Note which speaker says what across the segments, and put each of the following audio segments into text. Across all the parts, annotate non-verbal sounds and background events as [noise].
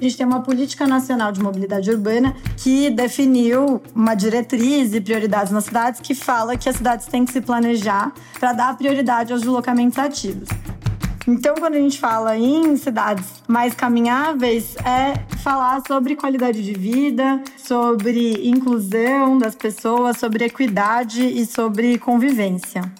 Speaker 1: A gente tem uma política nacional de mobilidade urbana que definiu uma diretriz e prioridades nas cidades que fala que as cidades têm que se planejar para dar prioridade aos deslocamentos ativos. Então, quando a gente fala em cidades mais caminháveis, é falar sobre qualidade de vida, sobre inclusão das pessoas, sobre equidade e sobre convivência.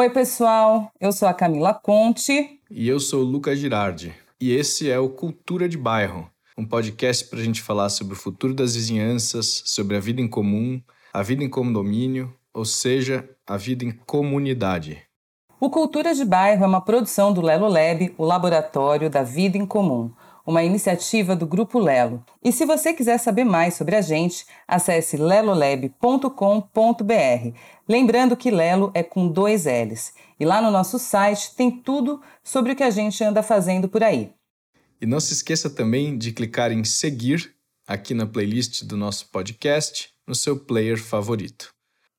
Speaker 2: Oi, pessoal. Eu sou a Camila Conte.
Speaker 3: E eu sou o Lucas Girardi. E esse é o Cultura de Bairro, um podcast para a gente falar sobre o futuro das vizinhanças, sobre a vida em comum, a vida em condomínio, ou seja, a vida em comunidade.
Speaker 2: O Cultura de Bairro é uma produção do Lelo Lab, o Laboratório da Vida em Comum uma iniciativa do Grupo Lelo. E se você quiser saber mais sobre a gente, acesse lelolab.com.br. Lembrando que Lelo é com dois L's. E lá no nosso site tem tudo sobre o que a gente anda fazendo por aí.
Speaker 3: E não se esqueça também de clicar em seguir aqui na playlist do nosso podcast, no seu player favorito.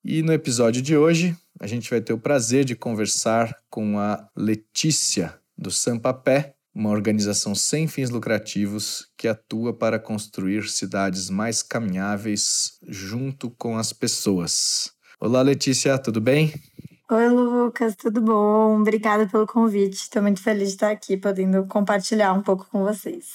Speaker 3: E no episódio de hoje, a gente vai ter o prazer de conversar com a Letícia do Sampapé, uma organização sem fins lucrativos que atua para construir cidades mais caminháveis junto com as pessoas. Olá, Letícia, tudo bem?
Speaker 1: Oi, Lucas, tudo bom? Obrigada pelo convite. Estou muito feliz de estar aqui, podendo compartilhar um pouco com vocês.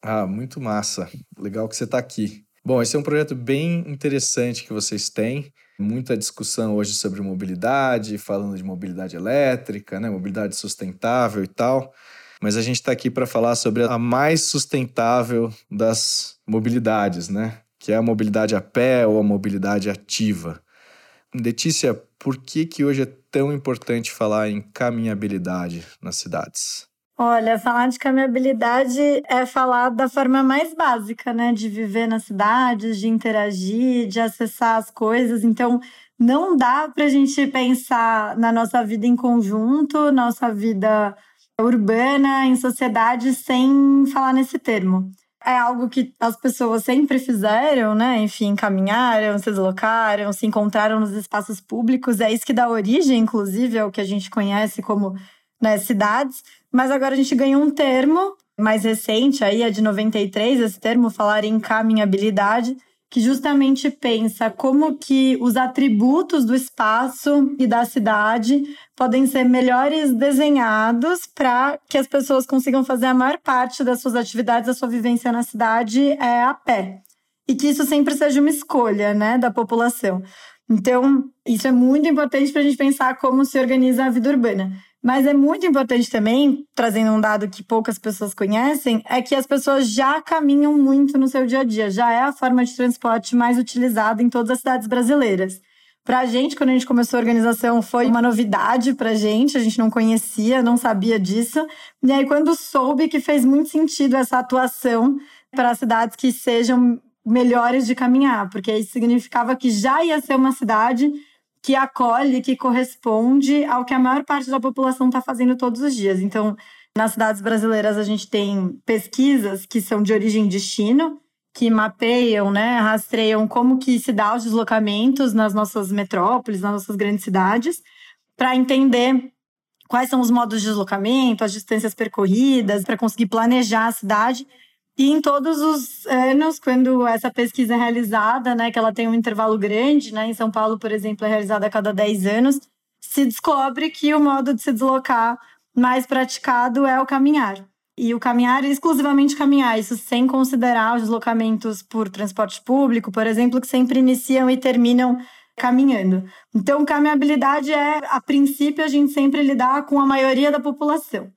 Speaker 3: Ah, muito massa. Legal que você está aqui. Bom, esse é um projeto bem interessante que vocês têm. Muita discussão hoje sobre mobilidade, falando de mobilidade elétrica, né? mobilidade sustentável e tal mas a gente está aqui para falar sobre a mais sustentável das mobilidades, né? Que é a mobilidade a pé ou a mobilidade ativa. Letícia, por que, que hoje é tão importante falar em caminhabilidade nas cidades?
Speaker 1: Olha, falar de caminhabilidade é falar da forma mais básica, né? De viver nas cidades, de interagir, de acessar as coisas. Então, não dá para a gente pensar na nossa vida em conjunto, nossa vida urbana em sociedade sem falar nesse termo. É algo que as pessoas sempre fizeram, né? Enfim, caminharam, se deslocaram, se encontraram nos espaços públicos. É isso que dá origem, inclusive, ao que a gente conhece como né, cidades. Mas agora a gente ganhou um termo mais recente, aí é de 93, esse termo, falar em caminhabilidade, que justamente pensa como que os atributos do espaço e da cidade podem ser melhores desenhados para que as pessoas consigam fazer a maior parte das suas atividades, da sua vivência na cidade é a pé. E que isso sempre seja uma escolha, né, da população. Então, isso é muito importante para a gente pensar como se organiza a vida urbana. Mas é muito importante também, trazendo um dado que poucas pessoas conhecem, é que as pessoas já caminham muito no seu dia a dia. Já é a forma de transporte mais utilizada em todas as cidades brasileiras. Para a gente, quando a gente começou a organização, foi uma novidade para a gente, a gente não conhecia, não sabia disso. E aí, quando soube que fez muito sentido essa atuação para cidades que sejam melhores de caminhar, porque isso significava que já ia ser uma cidade que acolhe, que corresponde ao que a maior parte da população está fazendo todos os dias. Então, nas cidades brasileiras, a gente tem pesquisas que são de origem e destino, que mapeiam, né, rastreiam como que se dá os deslocamentos nas nossas metrópoles, nas nossas grandes cidades, para entender quais são os modos de deslocamento, as distâncias percorridas, para conseguir planejar a cidade e em todos os anos, quando essa pesquisa é realizada, né, que ela tem um intervalo grande, né, em São Paulo, por exemplo, é realizada a cada 10 anos, se descobre que o modo de se deslocar mais praticado é o caminhar. E o caminhar é exclusivamente caminhar, isso sem considerar os deslocamentos por transporte público, por exemplo, que sempre iniciam e terminam caminhando. Então, caminhabilidade é, a princípio, a gente sempre lidar com a maioria da população.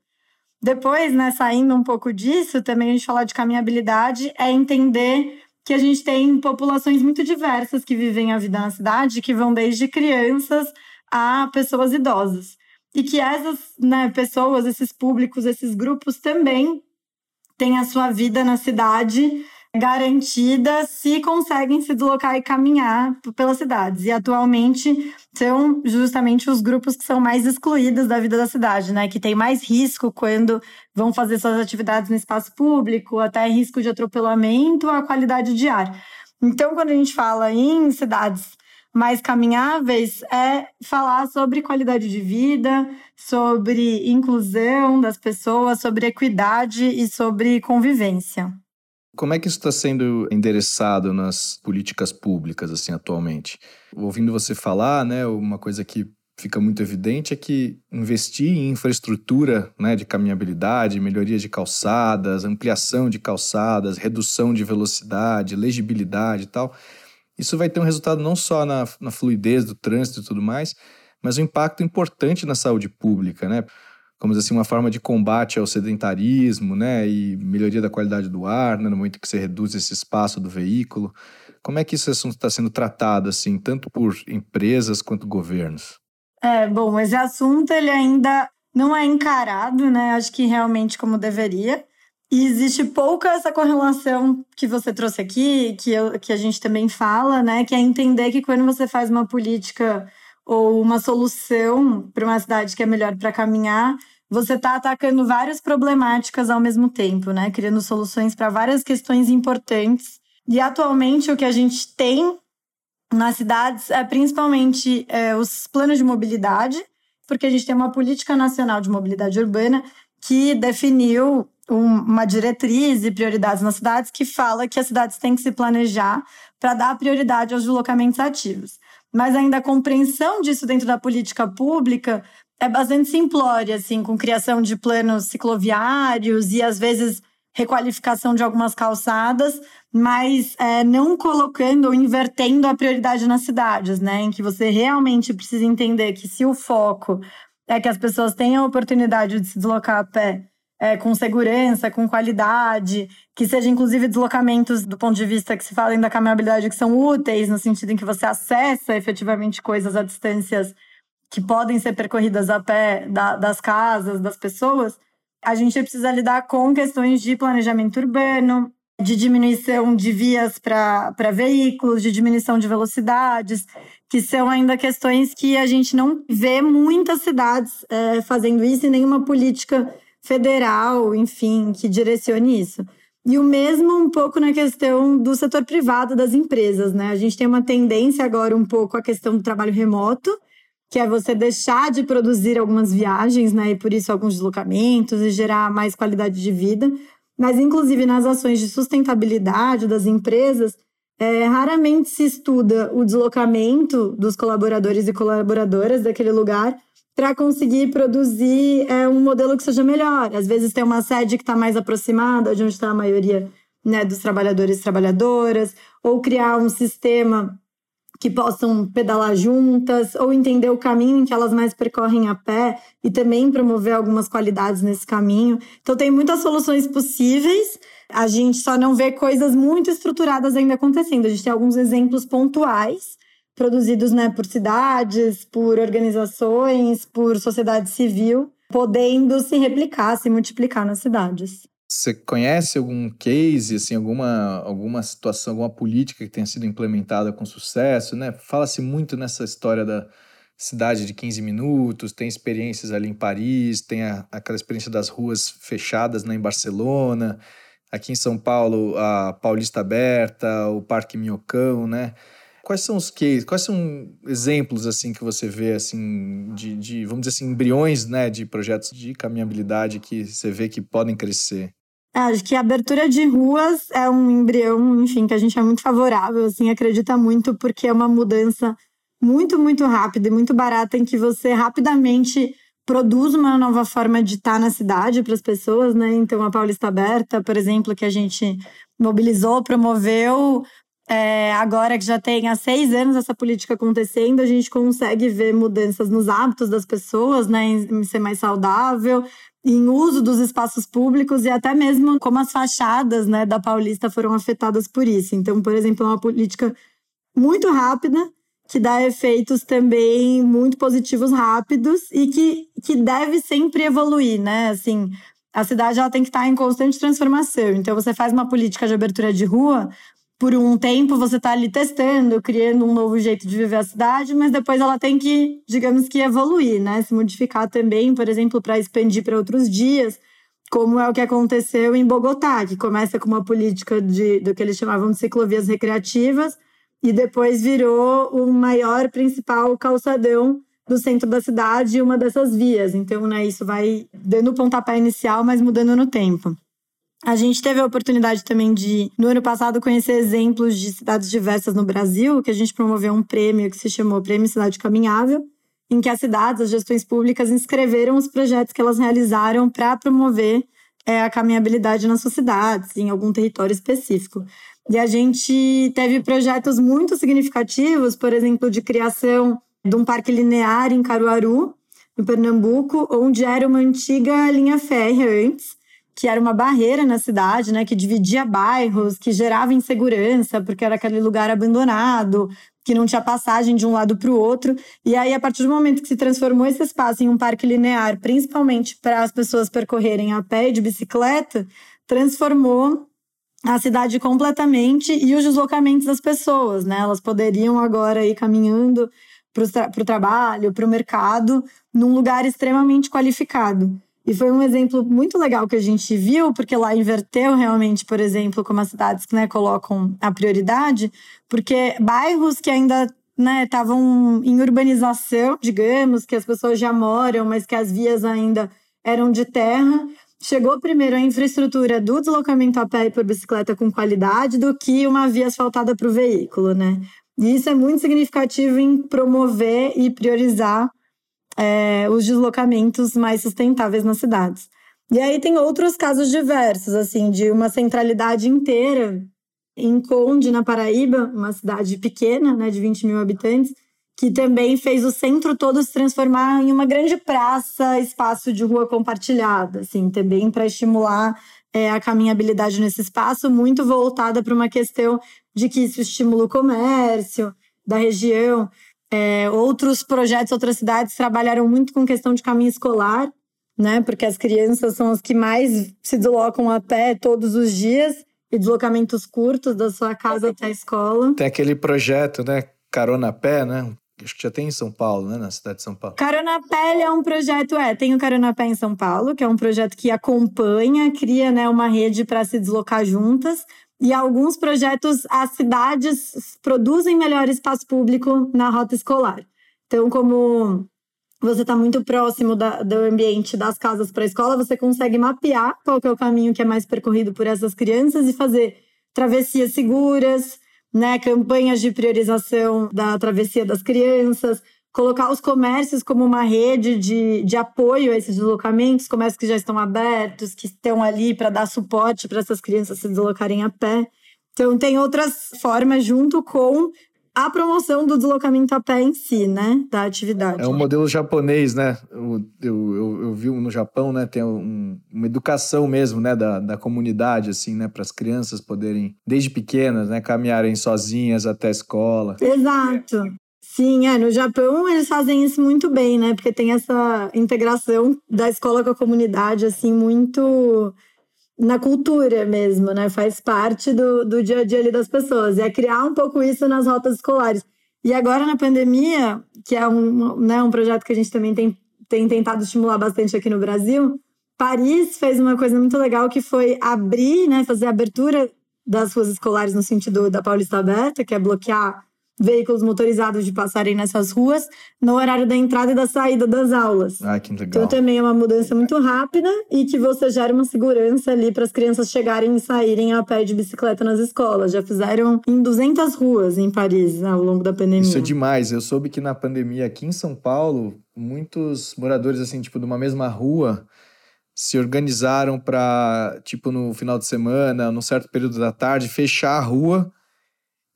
Speaker 1: Depois, né, saindo um pouco disso, também a gente falar de caminhabilidade é entender que a gente tem populações muito diversas que vivem a vida na cidade, que vão desde crianças a pessoas idosas. E que essas né, pessoas, esses públicos, esses grupos também têm a sua vida na cidade garantida se conseguem se deslocar e caminhar pelas cidades. E atualmente são justamente os grupos que são mais excluídos da vida da cidade, né? Que tem mais risco quando vão fazer suas atividades no espaço público, até risco de atropelamento, a qualidade de ar. Então, quando a gente fala em cidades mais caminháveis, é falar sobre qualidade de vida, sobre inclusão das pessoas, sobre equidade e sobre convivência.
Speaker 3: Como é que isso está sendo endereçado nas políticas públicas, assim, atualmente? Ouvindo você falar, né, uma coisa que fica muito evidente é que investir em infraestrutura né, de caminhabilidade, melhoria de calçadas, ampliação de calçadas, redução de velocidade, legibilidade e tal, isso vai ter um resultado não só na, na fluidez do trânsito e tudo mais, mas um impacto importante na saúde pública, né? Como assim, uma forma de combate ao sedentarismo, né? E melhoria da qualidade do ar, né? no momento que você reduz esse espaço do veículo. Como é que esse assunto está sendo tratado, assim, tanto por empresas quanto governos?
Speaker 1: É, bom, esse assunto ele ainda não é encarado, né? Acho que realmente como deveria. E existe pouca essa correlação que você trouxe aqui, que, eu, que a gente também fala, né? Que é entender que quando você faz uma política ou uma solução para uma cidade que é melhor para caminhar, você está atacando várias problemáticas ao mesmo tempo, né? Criando soluções para várias questões importantes. E atualmente o que a gente tem nas cidades é principalmente é, os planos de mobilidade, porque a gente tem uma política nacional de mobilidade urbana que definiu uma diretriz e prioridades nas cidades que fala que as cidades têm que se planejar para dar prioridade aos deslocamentos ativos. Mas ainda a compreensão disso dentro da política pública é bastante simplória, assim, com criação de planos cicloviários e às vezes requalificação de algumas calçadas, mas é, não colocando ou invertendo a prioridade nas cidades, né? Em que você realmente precisa entender que se o foco é que as pessoas tenham a oportunidade de se deslocar a pé é, com segurança, com qualidade, que seja inclusive deslocamentos do ponto de vista que se falem da caminhabilidade que são úteis, no sentido em que você acessa efetivamente coisas a distâncias que podem ser percorridas a pé da, das casas, das pessoas, a gente precisa lidar com questões de planejamento urbano, de diminuição de vias para veículos, de diminuição de velocidades, que são ainda questões que a gente não vê muitas cidades é, fazendo isso e nenhuma política federal, enfim, que direcione isso. E o mesmo um pouco na questão do setor privado das empresas, né? A gente tem uma tendência agora um pouco à questão do trabalho remoto, que é você deixar de produzir algumas viagens, né? E por isso alguns deslocamentos e gerar mais qualidade de vida. Mas, inclusive, nas ações de sustentabilidade das empresas, é, raramente se estuda o deslocamento dos colaboradores e colaboradoras daquele lugar para conseguir produzir é, um modelo que seja melhor. Às vezes tem uma sede que está mais aproximada de onde está a maioria né, dos trabalhadores e trabalhadoras, ou criar um sistema que possam pedalar juntas, ou entender o caminho em que elas mais percorrem a pé e também promover algumas qualidades nesse caminho. Então, tem muitas soluções possíveis, a gente só não vê coisas muito estruturadas ainda acontecendo. A gente tem alguns exemplos pontuais produzidos né, por cidades, por organizações, por sociedade civil, podendo se replicar, se multiplicar nas cidades.
Speaker 3: Você conhece algum case, assim, alguma, alguma situação, alguma política que tenha sido implementada com sucesso, né? Fala-se muito nessa história da cidade de 15 minutos, tem experiências ali em Paris, tem a, aquela experiência das ruas fechadas né, em Barcelona, aqui em São Paulo, a Paulista Aberta, o Parque Minhocão, né? Quais são os cases, quais são exemplos assim que você vê assim de, de, vamos dizer assim, embriões, né, de projetos de caminhabilidade que você vê que podem crescer?
Speaker 1: Acho que a abertura de ruas é um embrião, enfim, que a gente é muito favorável, assim, acredita muito porque é uma mudança muito, muito rápida e muito barata em que você rapidamente produz uma nova forma de estar na cidade para as pessoas, né? Então a Paulista Aberta, por exemplo, que a gente mobilizou, promoveu, é, agora que já tem há seis anos essa política acontecendo, a gente consegue ver mudanças nos hábitos das pessoas, né, em ser mais saudável, em uso dos espaços públicos e até mesmo como as fachadas, né, da Paulista foram afetadas por isso. Então, por exemplo, é uma política muito rápida que dá efeitos também muito positivos rápidos e que, que deve sempre evoluir, né? Assim, a cidade ela tem que estar em constante transformação. Então, você faz uma política de abertura de rua, por um tempo você está ali testando, criando um novo jeito de viver a cidade, mas depois ela tem que, digamos que, evoluir, né? Se modificar também, por exemplo, para expandir para outros dias, como é o que aconteceu em Bogotá, que começa com uma política de, do que eles chamavam de ciclovias recreativas e depois virou o maior principal calçadão do centro da cidade, uma dessas vias. Então, né, isso vai dando o pontapé inicial, mas mudando no tempo. A gente teve a oportunidade também de, no ano passado, conhecer exemplos de cidades diversas no Brasil, que a gente promoveu um prêmio que se chamou Prêmio Cidade Caminhável, em que as cidades, as gestões públicas inscreveram os projetos que elas realizaram para promover é, a caminhabilidade nas suas cidades, em algum território específico. E a gente teve projetos muito significativos, por exemplo, de criação de um parque linear em Caruaru, no Pernambuco, onde era uma antiga linha férrea antes, que era uma barreira na cidade, né, que dividia bairros, que gerava insegurança, porque era aquele lugar abandonado, que não tinha passagem de um lado para o outro. E aí, a partir do momento que se transformou esse espaço em um parque linear, principalmente para as pessoas percorrerem a pé e de bicicleta, transformou a cidade completamente e os deslocamentos das pessoas, né? Elas poderiam agora ir caminhando para o tra trabalho, para o mercado, num lugar extremamente qualificado. E foi um exemplo muito legal que a gente viu, porque lá inverteu realmente, por exemplo, como as cidades né, colocam a prioridade, porque bairros que ainda estavam né, em urbanização, digamos, que as pessoas já moram, mas que as vias ainda eram de terra, chegou primeiro a infraestrutura do deslocamento a pé e por bicicleta com qualidade do que uma via asfaltada para o veículo, né? E isso é muito significativo em promover e priorizar é, os deslocamentos mais sustentáveis nas cidades. E aí tem outros casos diversos, assim, de uma centralidade inteira em Conde, na Paraíba, uma cidade pequena, né, de 20 mil habitantes, que também fez o centro todo se transformar em uma grande praça, espaço de rua compartilhada, assim, também para estimular é, a caminhabilidade nesse espaço, muito voltada para uma questão de que isso estimula o comércio da região. É, outros projetos, outras cidades trabalharam muito com questão de caminho escolar, né? Porque as crianças são as que mais se deslocam a pé todos os dias e deslocamentos curtos da sua casa até a escola.
Speaker 3: Tem aquele projeto, né? Carona a pé, né? Acho que já tem em São Paulo, né? Na cidade de São Paulo.
Speaker 1: Carona Pé é um projeto, é, tem o Carona Pé em São Paulo, que é um projeto que acompanha, cria né, uma rede para se deslocar juntas, e alguns projetos, as cidades produzem melhor espaço público na rota escolar. Então, como você está muito próximo da, do ambiente das casas para a escola, você consegue mapear qual é o caminho que é mais percorrido por essas crianças e fazer travessias seguras, né, campanhas de priorização da travessia das crianças, colocar os comércios como uma rede de, de apoio a esses deslocamentos, comércios que já estão abertos, que estão ali para dar suporte para essas crianças se deslocarem a pé. Então, tem outras formas junto com a promoção do deslocamento a pé em si, né? Da atividade.
Speaker 3: É um modelo japonês, né? Eu, eu, eu, vi no Japão, né? Tem um, uma educação mesmo, né? Da, da comunidade, assim, né? Para as crianças poderem, desde pequenas, né? Caminharem sozinhas até a escola.
Speaker 1: Exato. Sim, é. No Japão eles fazem isso muito bem, né? Porque tem essa integração da escola com a comunidade, assim, muito na cultura mesmo, né? Faz parte do, do dia a dia ali das pessoas. E é criar um pouco isso nas rotas escolares. E agora na pandemia, que é um, né, um projeto que a gente também tem, tem tentado estimular bastante aqui no Brasil, Paris fez uma coisa muito legal que foi abrir, né, fazer a abertura das ruas escolares no sentido da Paulista Aberta, que é bloquear veículos motorizados de passarem nessas ruas no horário da entrada e da saída das aulas.
Speaker 3: Ah, que legal.
Speaker 1: Então também é uma mudança muito rápida e que você gera uma segurança ali para as crianças chegarem e saírem a pé de bicicleta nas escolas. Já fizeram em 200 ruas em Paris né, ao longo da pandemia.
Speaker 3: Isso é demais. Eu soube que na pandemia aqui em São Paulo, muitos moradores assim, tipo, de uma mesma rua, se organizaram para, tipo, no final de semana, num certo período da tarde, fechar a rua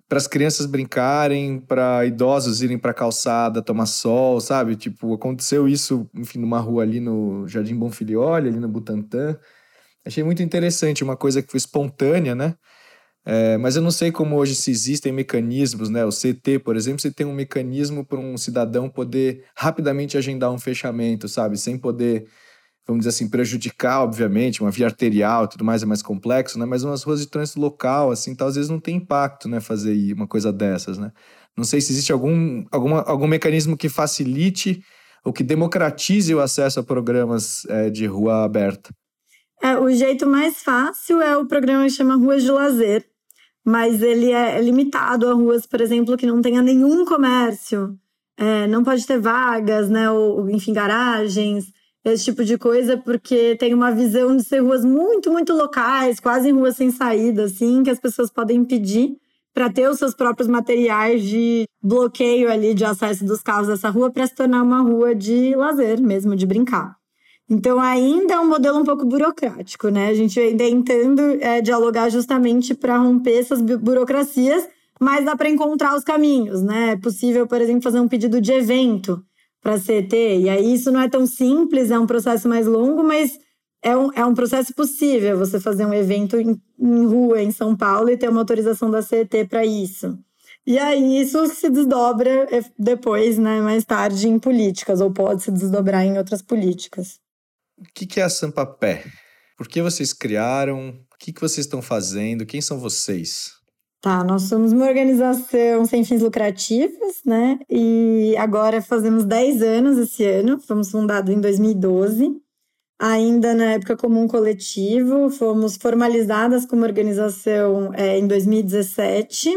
Speaker 3: para as crianças brincarem, para idosos irem para calçada tomar sol, sabe? Tipo, aconteceu isso, enfim, numa rua ali no Jardim Bonfilioli, ali no Butantã. Achei muito interessante, uma coisa que foi espontânea, né? É, mas eu não sei como hoje se existem mecanismos, né? O CT, por exemplo, você tem um mecanismo para um cidadão poder rapidamente agendar um fechamento, sabe? Sem poder vamos dizer assim, prejudicar, obviamente, uma via arterial e tudo mais é mais complexo, né? Mas umas ruas de trânsito local, assim, tal, às vezes não tem impacto, né? Fazer uma coisa dessas, né? Não sei se existe algum, alguma, algum mecanismo que facilite ou que democratize o acesso a programas é, de rua aberta.
Speaker 1: É, o jeito mais fácil é o programa que chama Ruas de Lazer, mas ele é limitado a ruas, por exemplo, que não tenha nenhum comércio, é, não pode ter vagas, né, ou enfim, garagens, esse tipo de coisa, porque tem uma visão de ser ruas muito, muito locais, quase ruas sem saída, assim, que as pessoas podem pedir para ter os seus próprios materiais de bloqueio ali de acesso dos carros dessa rua para se tornar uma rua de lazer mesmo, de brincar. Então, ainda é um modelo um pouco burocrático, né? A gente ainda é tentando é, dialogar justamente para romper essas burocracias, mas dá para encontrar os caminhos, né? É possível, por exemplo, fazer um pedido de evento para a CET, e aí isso não é tão simples, é um processo mais longo, mas é um, é um processo possível você fazer um evento em, em rua em São Paulo e ter uma autorização da CET para isso. E aí isso se desdobra é, depois, né, mais tarde, em políticas, ou pode se desdobrar em outras políticas.
Speaker 3: O que é a Sampapé? Por que vocês criaram? O que vocês estão fazendo? Quem são vocês?
Speaker 1: Tá, nós somos uma organização sem fins lucrativos, né? E agora fazemos 10 anos esse ano, fomos fundados em 2012 ainda na época como um coletivo, fomos formalizadas como organização é, em 2017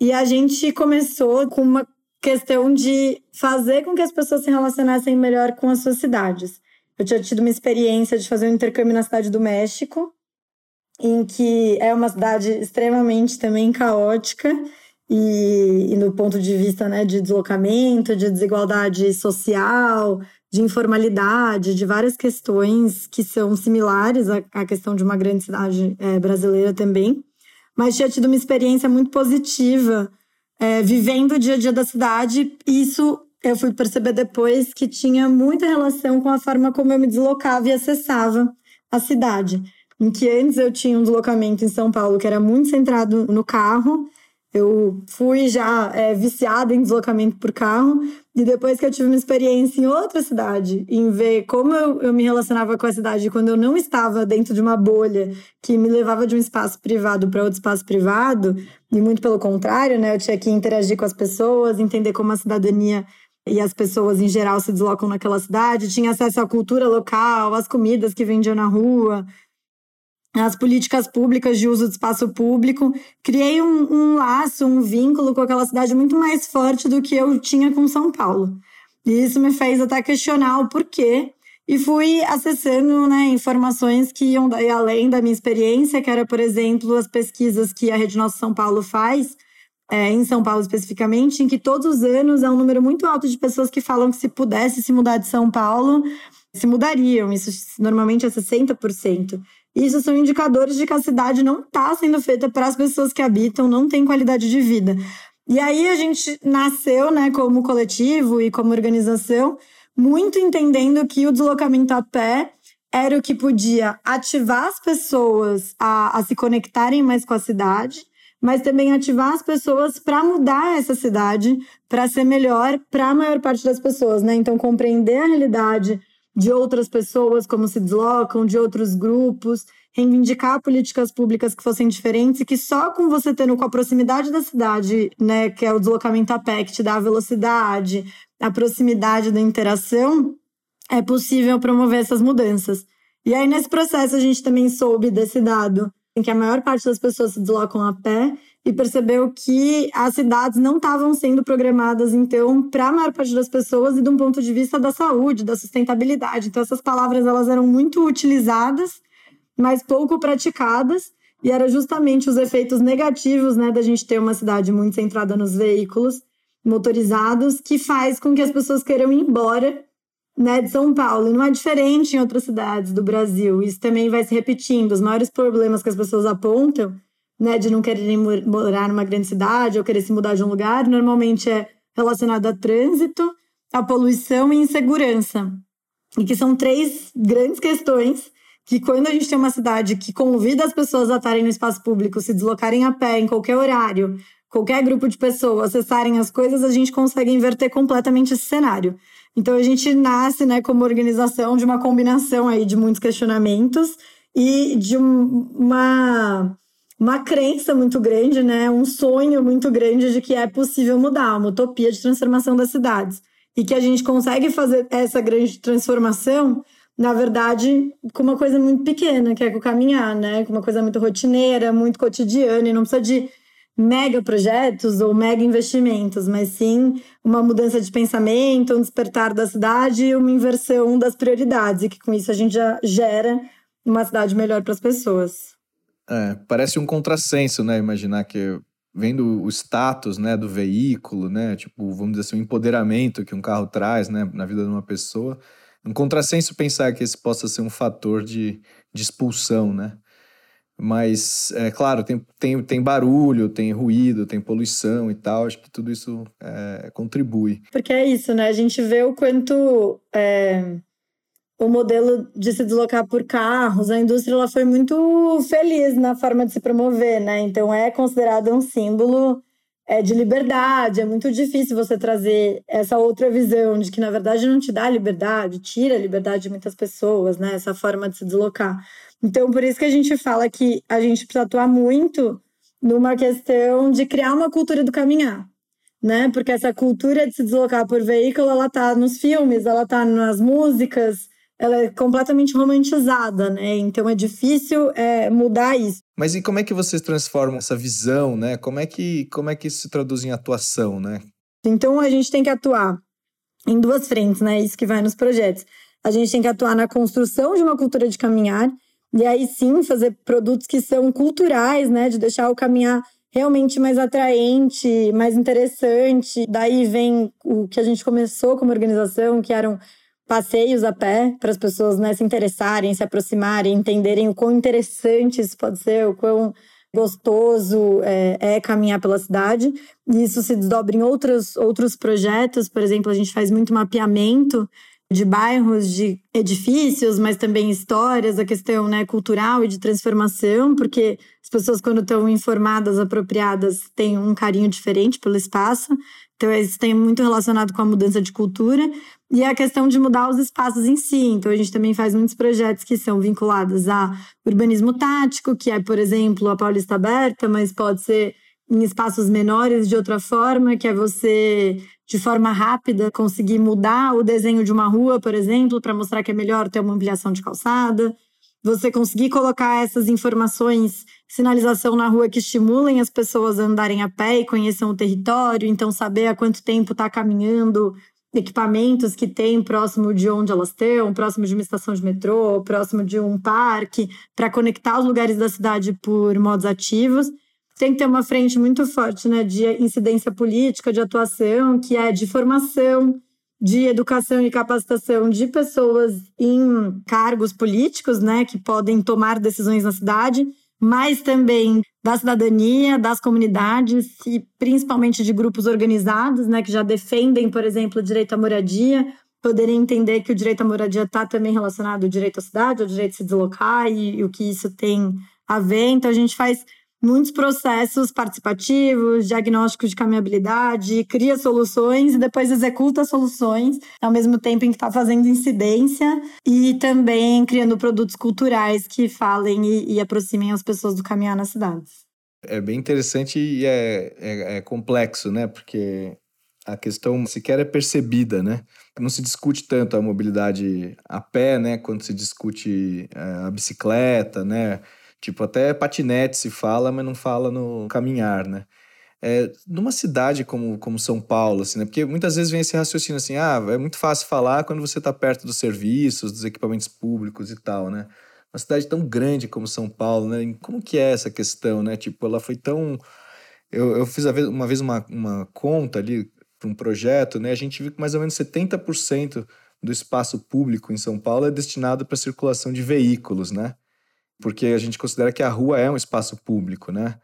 Speaker 1: e a gente começou com uma questão de fazer com que as pessoas se relacionassem melhor com as suas cidades. Eu tinha tido uma experiência de fazer um intercâmbio na cidade do México, em que é uma cidade extremamente também caótica e, e no ponto de vista né, de deslocamento, de desigualdade social, de informalidade, de várias questões que são similares à, à questão de uma grande cidade é, brasileira também. Mas tinha tido uma experiência muito positiva é, vivendo o dia a dia da cidade. Isso eu fui perceber depois que tinha muita relação com a forma como eu me deslocava e acessava a cidade. Em que antes eu tinha um deslocamento em São Paulo que era muito centrado no carro eu fui já é, viciada em deslocamento por carro, e depois que eu tive uma experiência em outra cidade, em ver como eu, eu me relacionava com a cidade quando eu não estava dentro de uma bolha que me levava de um espaço privado para outro espaço privado, e muito pelo contrário, né? Eu tinha que interagir com as pessoas, entender como a cidadania e as pessoas em geral se deslocam naquela cidade, tinha acesso à cultura local, às comidas que vendiam na rua, as políticas públicas de uso do espaço público, criei um, um, laço, um vínculo com aquela cidade muito mais forte do que eu tinha com São Paulo. E isso me fez até questionar o porquê. E fui acessando né, informações que iam daí além da minha experiência, que era, por exemplo, as pesquisas que a Rede Nosso São Paulo faz, é, em São Paulo especificamente, em que todos os anos é um número muito alto de pessoas que falam que se pudesse se mudar de São Paulo, se mudariam. Isso normalmente é 60%. Isso são indicadores de que a cidade não está sendo feita para as pessoas que habitam, não tem qualidade de vida. E aí a gente nasceu, né, como coletivo e como organização, muito entendendo que o deslocamento a pé era o que podia ativar as pessoas a, a se conectarem mais com a cidade, mas também ativar as pessoas para mudar essa cidade, para ser melhor para a maior parte das pessoas, né? Então compreender a realidade de outras pessoas, como se deslocam, de outros grupos, reivindicar políticas públicas que fossem diferentes e que só com você tendo com a proximidade da cidade, né, que é o deslocamento a pé, que te dá a velocidade, a proximidade da interação, é possível promover essas mudanças. E aí, nesse processo, a gente também soube desse dado, em que a maior parte das pessoas se deslocam a pé e percebeu que as cidades não estavam sendo programadas, então, para a maior parte das pessoas e de um ponto de vista da saúde, da sustentabilidade. Então, essas palavras elas eram muito utilizadas, mas pouco praticadas, e era justamente os efeitos negativos né, da gente ter uma cidade muito centrada nos veículos motorizados que faz com que as pessoas queiram ir embora né, de São Paulo. E não é diferente em outras cidades do Brasil. Isso também vai se repetindo. Os maiores problemas que as pessoas apontam né, de não quererem morar numa grande cidade ou querer se mudar de um lugar, normalmente é relacionado a trânsito, a poluição e insegurança. E que são três grandes questões que quando a gente tem uma cidade que convida as pessoas a estarem no espaço público, se deslocarem a pé em qualquer horário, qualquer grupo de pessoas, acessarem as coisas, a gente consegue inverter completamente esse cenário. Então a gente nasce, né, como organização de uma combinação aí de muitos questionamentos e de um, uma uma crença muito grande, né? Um sonho muito grande de que é possível mudar, uma utopia de transformação das cidades. E que a gente consegue fazer essa grande transformação na verdade, com uma coisa muito pequena, que é com caminhar, né? Com uma coisa muito rotineira, muito cotidiana, e não precisa de mega projetos ou mega investimentos, mas sim uma mudança de pensamento, um despertar da cidade e uma inversão das prioridades, e que com isso a gente já gera uma cidade melhor para as pessoas.
Speaker 3: É, parece um contrassenso, né? Imaginar que vendo o status, né, do veículo, né, tipo, vamos dizer assim, o empoderamento que um carro traz, né, na vida de uma pessoa, um contrassenso pensar que esse possa ser um fator de, de expulsão, né? Mas, é claro, tem, tem, tem barulho, tem ruído, tem poluição e tal. Acho que tudo isso é, contribui.
Speaker 1: Porque é isso, né? A gente vê o quanto é, o modelo de se deslocar por carros, a indústria ela foi muito feliz na forma de se promover, né? Então é considerado um símbolo é, de liberdade. É muito difícil você trazer essa outra visão de que, na verdade, não te dá liberdade, tira a liberdade de muitas pessoas, né? Essa forma de se deslocar. Então, por isso que a gente fala que a gente precisa atuar muito numa questão de criar uma cultura do caminhar, né? Porque essa cultura de se deslocar por veículo, ela tá nos filmes, ela tá nas músicas, ela é completamente romantizada, né? Então é difícil é, mudar isso.
Speaker 3: Mas e como é que vocês transformam essa visão, né? Como é que como é que isso se traduz em atuação, né?
Speaker 1: Então a gente tem que atuar em duas frentes, né? Isso que vai nos projetos. A gente tem que atuar na construção de uma cultura de caminhar e aí sim fazer produtos que são culturais, né? De deixar o caminhar realmente mais atraente, mais interessante. Daí vem o que a gente começou como organização, que eram passeios a pé para as pessoas né, se interessarem, se aproximarem, entenderem o quão interessante isso pode ser, o quão gostoso é, é, caminhar pela cidade. E isso se desdobra em outros, outros projetos. Por exemplo, a gente faz muito mapeamento de bairros, de edifícios, mas também histórias, a questão né, cultural e de transformação, porque as pessoas, quando estão informadas, apropriadas, têm um carinho diferente pelo espaço. Então, isso tem muito relacionado com a mudança de cultura e a questão de mudar os espaços em si. Então, a gente também faz muitos projetos que são vinculados a urbanismo tático, que é, por exemplo, a Paulista Aberta, mas pode ser em espaços menores de outra forma, que é você, de forma rápida, conseguir mudar o desenho de uma rua, por exemplo, para mostrar que é melhor ter uma ampliação de calçada você conseguir colocar essas informações, sinalização na rua que estimulem as pessoas a andarem a pé e conheçam o território, então saber há quanto tempo está caminhando, equipamentos que tem próximo de onde elas estão, próximo de uma estação de metrô, próximo de um parque, para conectar os lugares da cidade por modos ativos. Tem que ter uma frente muito forte né, de incidência política, de atuação, que é de formação, de educação e capacitação de pessoas em cargos políticos, né, que podem tomar decisões na cidade, mas também da cidadania, das comunidades e principalmente de grupos organizados, né, que já defendem, por exemplo, o direito à moradia, poderem entender que o direito à moradia está também relacionado ao direito à cidade, ao direito de se deslocar e, e o que isso tem a ver. Então a gente faz muitos processos participativos, diagnósticos de caminhabilidade, cria soluções e depois executa soluções, ao mesmo tempo em que está fazendo incidência e também criando produtos culturais que falem e, e, aproximem as pessoas do caminhar nas cidades.
Speaker 3: É bem interessante e é, é, é complexo, né? Porque a questão sequer é percebida, né? Não se discute tanto a mobilidade a pé, né? Quando se discute é, a bicicleta, né? Tipo, até patinete se fala, mas não fala no caminhar, né? É, numa cidade como, como São Paulo, assim, né? Porque muitas vezes vem esse raciocínio assim, ah, é muito fácil falar quando você está perto dos serviços, dos equipamentos públicos e tal, né? Uma cidade tão grande como São Paulo, né? Como que é essa questão, né? Tipo, ela foi tão... Eu, eu fiz uma vez uma, uma conta ali para um projeto, né? A gente viu que mais ou menos 70% do espaço público em São Paulo é destinado para circulação de veículos, né? Porque a gente considera que a rua é um espaço público, né?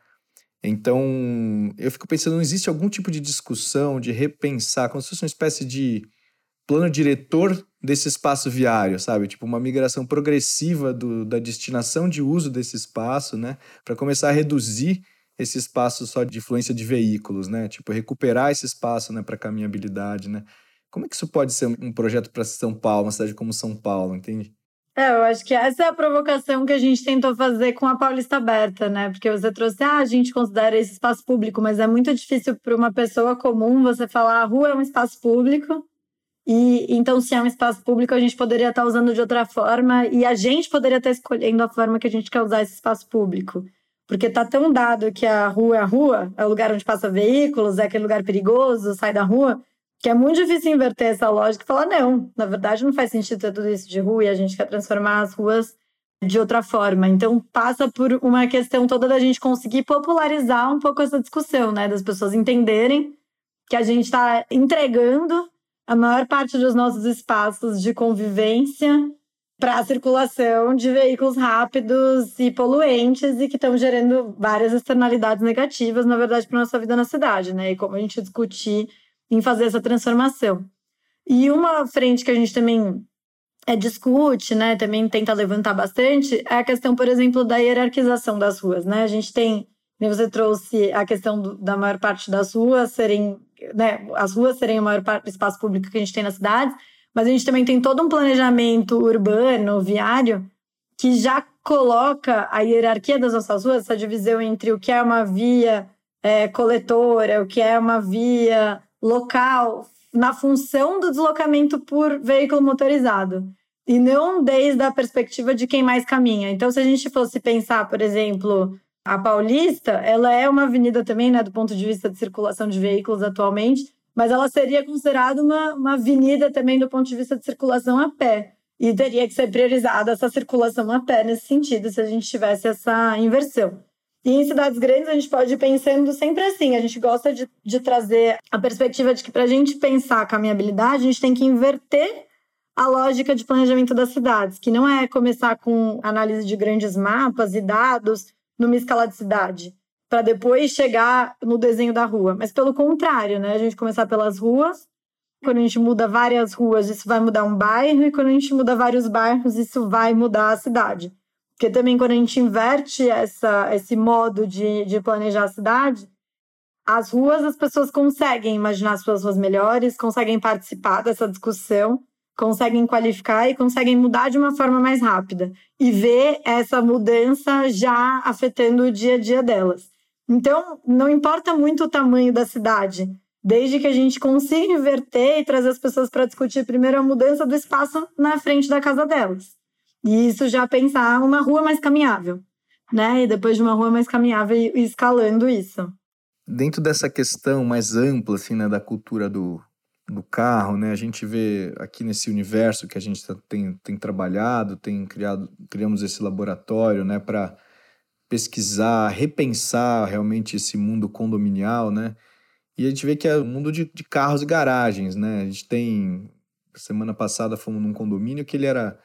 Speaker 3: Então, eu fico pensando, não existe algum tipo de discussão, de repensar, como se fosse uma espécie de plano diretor desse espaço viário, sabe? Tipo, uma migração progressiva do, da destinação de uso desse espaço, né? Para começar a reduzir esse espaço só de influência de veículos, né? Tipo, recuperar esse espaço, né, para caminhabilidade, né? Como é que isso pode ser um projeto para São Paulo, uma cidade como São Paulo, entende?
Speaker 1: É, eu acho que essa é a provocação que a gente tentou fazer com a Paulista Aberta, né? Porque você trouxe, ah, a gente considera esse espaço público, mas é muito difícil para uma pessoa comum você falar a rua é um espaço público E então, se é um espaço público, a gente poderia estar usando de outra forma e a gente poderia estar escolhendo a forma que a gente quer usar esse espaço público. Porque tá tão dado que a rua é a rua, é o lugar onde passa veículos, é aquele lugar perigoso, sai da rua, que é muito difícil inverter essa lógica e falar, não, na verdade não faz sentido ter tudo isso de rua e a gente quer transformar as ruas de outra forma. Então passa por uma questão toda da gente conseguir popularizar um pouco essa discussão, né? Das pessoas entenderem que a gente está entregando a maior parte dos nossos espaços de convivência para a circulação de veículos rápidos e poluentes e que estão gerando várias externalidades negativas, na verdade, para nossa vida na cidade, né? E como a gente discutir em fazer essa transformação. E uma frente que a gente também é, discute, né, também tenta levantar bastante, é a questão, por exemplo, da hierarquização das ruas, né? A gente tem, você trouxe a questão do, da maior parte das ruas serem né, as ruas serem o maior espaço público que a gente tem na cidade, mas a gente também tem todo um planejamento urbano, viário, que já coloca a hierarquia das nossas ruas, essa divisão entre o que é uma via é, coletora, o que é uma via local, na função do deslocamento por veículo motorizado. E não desde a perspectiva de quem mais caminha. Então, se a gente fosse pensar, por exemplo, a Paulista, ela é uma avenida também, né, do ponto de vista de circulação de veículos atualmente, mas ela seria considerada uma, uma avenida também do ponto de vista de circulação a pé. E teria que ser priorizada essa circulação a pé nesse sentido, se a gente tivesse essa inversão. E em cidades grandes, a gente pode ir pensando sempre assim. A gente gosta de, de trazer a perspectiva de que, para a gente pensar a caminhabilidade, a gente tem que inverter a lógica de planejamento das cidades, que não é começar com análise de grandes mapas e dados numa escala de cidade, para depois chegar no desenho da rua. Mas pelo contrário, né? A gente começar pelas ruas. Quando a gente muda várias ruas, isso vai mudar um bairro, e quando a gente muda vários bairros, isso vai mudar a cidade. Porque também quando a gente inverte essa, esse modo de, de planejar a cidade, as ruas as pessoas conseguem imaginar suas ruas melhores, conseguem participar dessa discussão conseguem qualificar e conseguem mudar de uma forma mais rápida e ver essa mudança já afetando o dia a dia delas. Então, não importa muito o tamanho da cidade, desde que a gente consiga inverter e trazer as pessoas para discutir primeiro a mudança do espaço na frente da casa delas. E isso já pensar uma rua mais caminhável, né? E depois de uma rua mais caminhável escalando isso.
Speaker 3: Dentro dessa questão mais ampla assim, né, da cultura do, do carro, né? A gente vê aqui nesse universo que a gente tá, tem, tem trabalhado, tem criado, criamos esse laboratório, né, para pesquisar, repensar realmente esse mundo condominial, né? E a gente vê que é um mundo de, de carros e garagens, né? A gente tem semana passada fomos num condomínio que ele era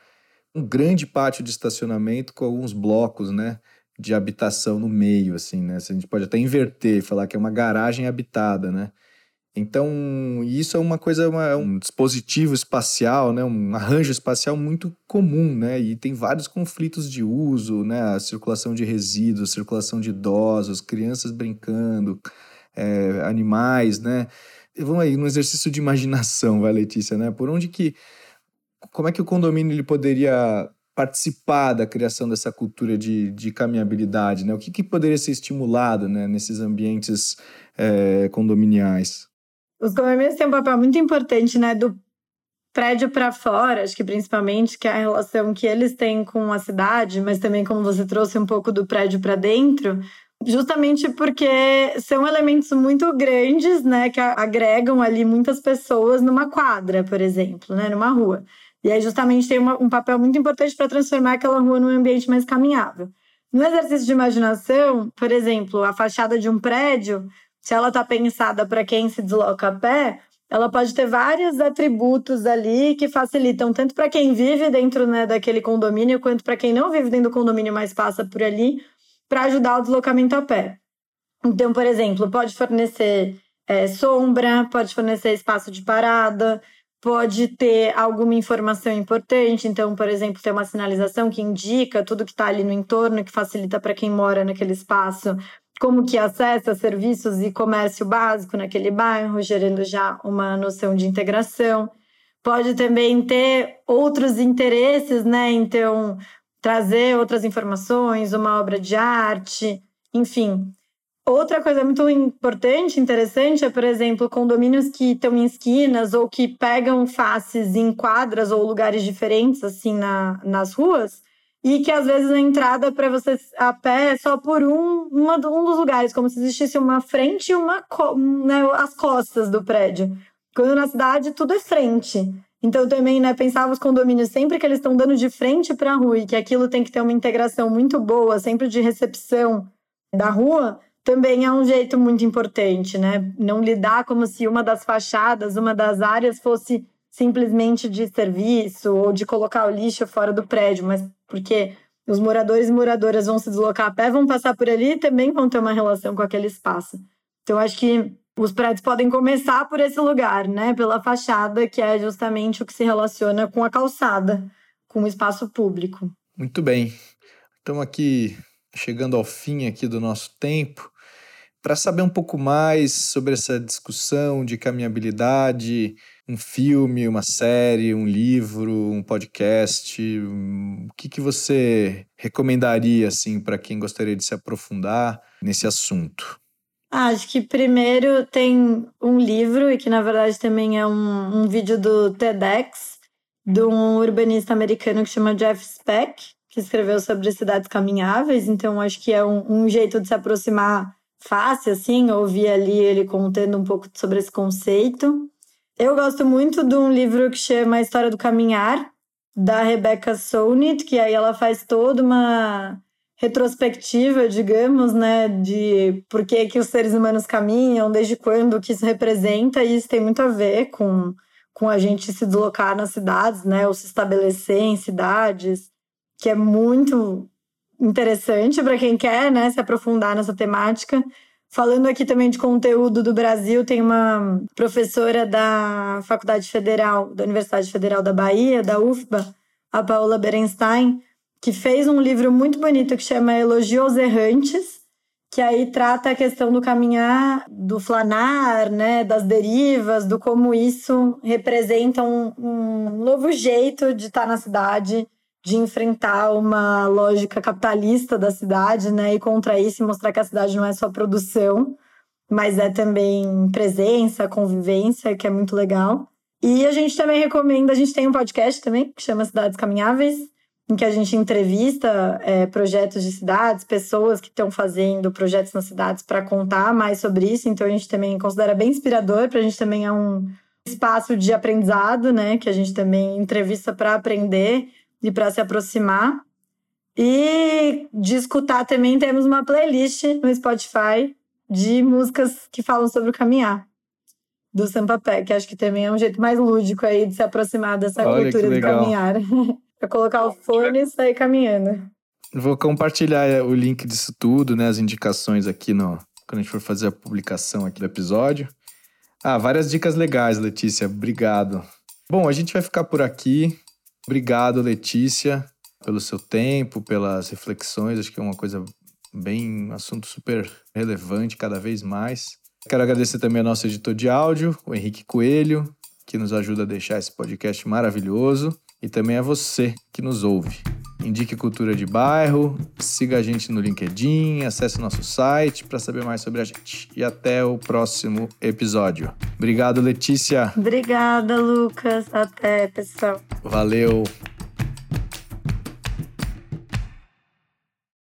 Speaker 3: um grande pátio de estacionamento com alguns blocos, né? De habitação no meio, assim, né? A gente pode até inverter e falar que é uma garagem habitada, né? Então, isso é uma coisa, uma, é um dispositivo espacial, né, um arranjo espacial muito comum, né, e tem vários conflitos de uso, né, a circulação de resíduos, circulação de idosos, crianças brincando, é, animais, né. Vamos aí, no exercício de imaginação, vai, Letícia, né, por onde que, como é que o condomínio ele poderia participar da criação dessa cultura de, de caminhabilidade, né, o que, que poderia ser estimulado, né, nesses ambientes é, condominiais?
Speaker 1: Os condomínios têm um papel muito importante, né, do prédio para fora, acho que principalmente, que é a relação que eles têm com a cidade, mas também como você trouxe um pouco do prédio para dentro, justamente porque são elementos muito grandes, né, que agregam ali muitas pessoas numa quadra, por exemplo, né, numa rua. E aí justamente tem uma, um papel muito importante para transformar aquela rua num ambiente mais caminhável. No exercício de imaginação, por exemplo, a fachada de um prédio se ela está pensada para quem se desloca a pé, ela pode ter vários atributos ali que facilitam tanto para quem vive dentro né, daquele condomínio, quanto para quem não vive dentro do condomínio, mas passa por ali, para ajudar o deslocamento a pé. Então, por exemplo, pode fornecer é, sombra, pode fornecer espaço de parada, pode ter alguma informação importante. Então, por exemplo, ter uma sinalização que indica tudo que está ali no entorno, que facilita para quem mora naquele espaço como que acessa serviços e comércio básico naquele bairro, gerando já uma noção de integração. Pode também ter outros interesses, né? Então, trazer outras informações, uma obra de arte, enfim. Outra coisa muito importante, interessante, é, por exemplo, condomínios que estão em esquinas ou que pegam faces em quadras ou lugares diferentes, assim, na, nas ruas, e que às vezes a entrada para você a pé é só por um, uma, um dos lugares, como se existisse uma frente e uma né, as costas do prédio. Quando na cidade tudo é frente. Então também, né, pensava os condomínios sempre que eles estão dando de frente para a rua e que aquilo tem que ter uma integração muito boa, sempre de recepção da rua, também é um jeito muito importante, né? Não lidar como se uma das fachadas, uma das áreas fosse simplesmente de serviço ou de colocar o lixo fora do prédio, mas porque os moradores e moradoras vão se deslocar a pé, vão passar por ali e também vão ter uma relação com aquele espaço. Então, acho que os prédios podem começar por esse lugar, né? Pela fachada, que é justamente o que se relaciona com a calçada, com o espaço público.
Speaker 3: Muito bem. Estamos aqui chegando ao fim aqui do nosso tempo. Para saber um pouco mais sobre essa discussão de caminhabilidade, um filme, uma série, um livro, um podcast, o que, que você recomendaria assim para quem gostaria de se aprofundar nesse assunto?
Speaker 1: Ah, acho que primeiro tem um livro, e que na verdade também é um, um vídeo do TEDx, de um urbanista americano que chama Jeff Speck, que escreveu sobre cidades caminháveis. Então, acho que é um, um jeito de se aproximar fácil, assim, ouvir ali ele contando um pouco sobre esse conceito. Eu gosto muito de um livro que chama A História do Caminhar, da Rebecca Solnit, que aí ela faz toda uma retrospectiva, digamos, né, de por que, que os seres humanos caminham, desde quando que isso representa, e isso tem muito a ver com, com a gente se deslocar nas cidades, né, ou se estabelecer em cidades, que é muito interessante para quem quer né, se aprofundar nessa temática. Falando aqui também de conteúdo do Brasil, tem uma professora da Faculdade Federal, da Universidade Federal da Bahia, da UFBA, a Paula Berenstein, que fez um livro muito bonito que chama Elogio aos Errantes, que aí trata a questão do caminhar, do flanar, né, das derivas, do como isso representa um, um novo jeito de estar na cidade de enfrentar uma lógica capitalista da cidade, né? E contra isso mostrar que a cidade não é só produção, mas é também presença, convivência, que é muito legal. E a gente também recomenda, a gente tem um podcast também, que chama Cidades Caminháveis, em que a gente entrevista é, projetos de cidades, pessoas que estão fazendo projetos nas cidades para contar mais sobre isso. Então a gente também considera bem inspirador, para a gente também é um espaço de aprendizado, né? Que a gente também entrevista para aprender e para se aproximar. E de escutar também temos uma playlist no Spotify de músicas que falam sobre o caminhar do Sampapé, que acho que também é um jeito mais lúdico aí de se aproximar dessa Olha, cultura do caminhar. [laughs] para colocar o fone e sair caminhando.
Speaker 3: Vou compartilhar o link disso tudo, né, as indicações aqui no quando a gente for fazer a publicação aqui do episódio. Ah, várias dicas legais, Letícia. Obrigado. Bom, a gente vai ficar por aqui. Obrigado, Letícia, pelo seu tempo, pelas reflexões. Acho que é uma coisa bem, um assunto super relevante cada vez mais. Quero agradecer também ao nosso editor de áudio, o Henrique Coelho, que nos ajuda a deixar esse podcast maravilhoso, e também a você que nos ouve. Indique Cultura de Bairro, siga a gente no LinkedIn, acesse nosso site para saber mais sobre a gente. E até o próximo episódio. Obrigado, Letícia.
Speaker 1: Obrigada, Lucas. Até, pessoal.
Speaker 3: Valeu.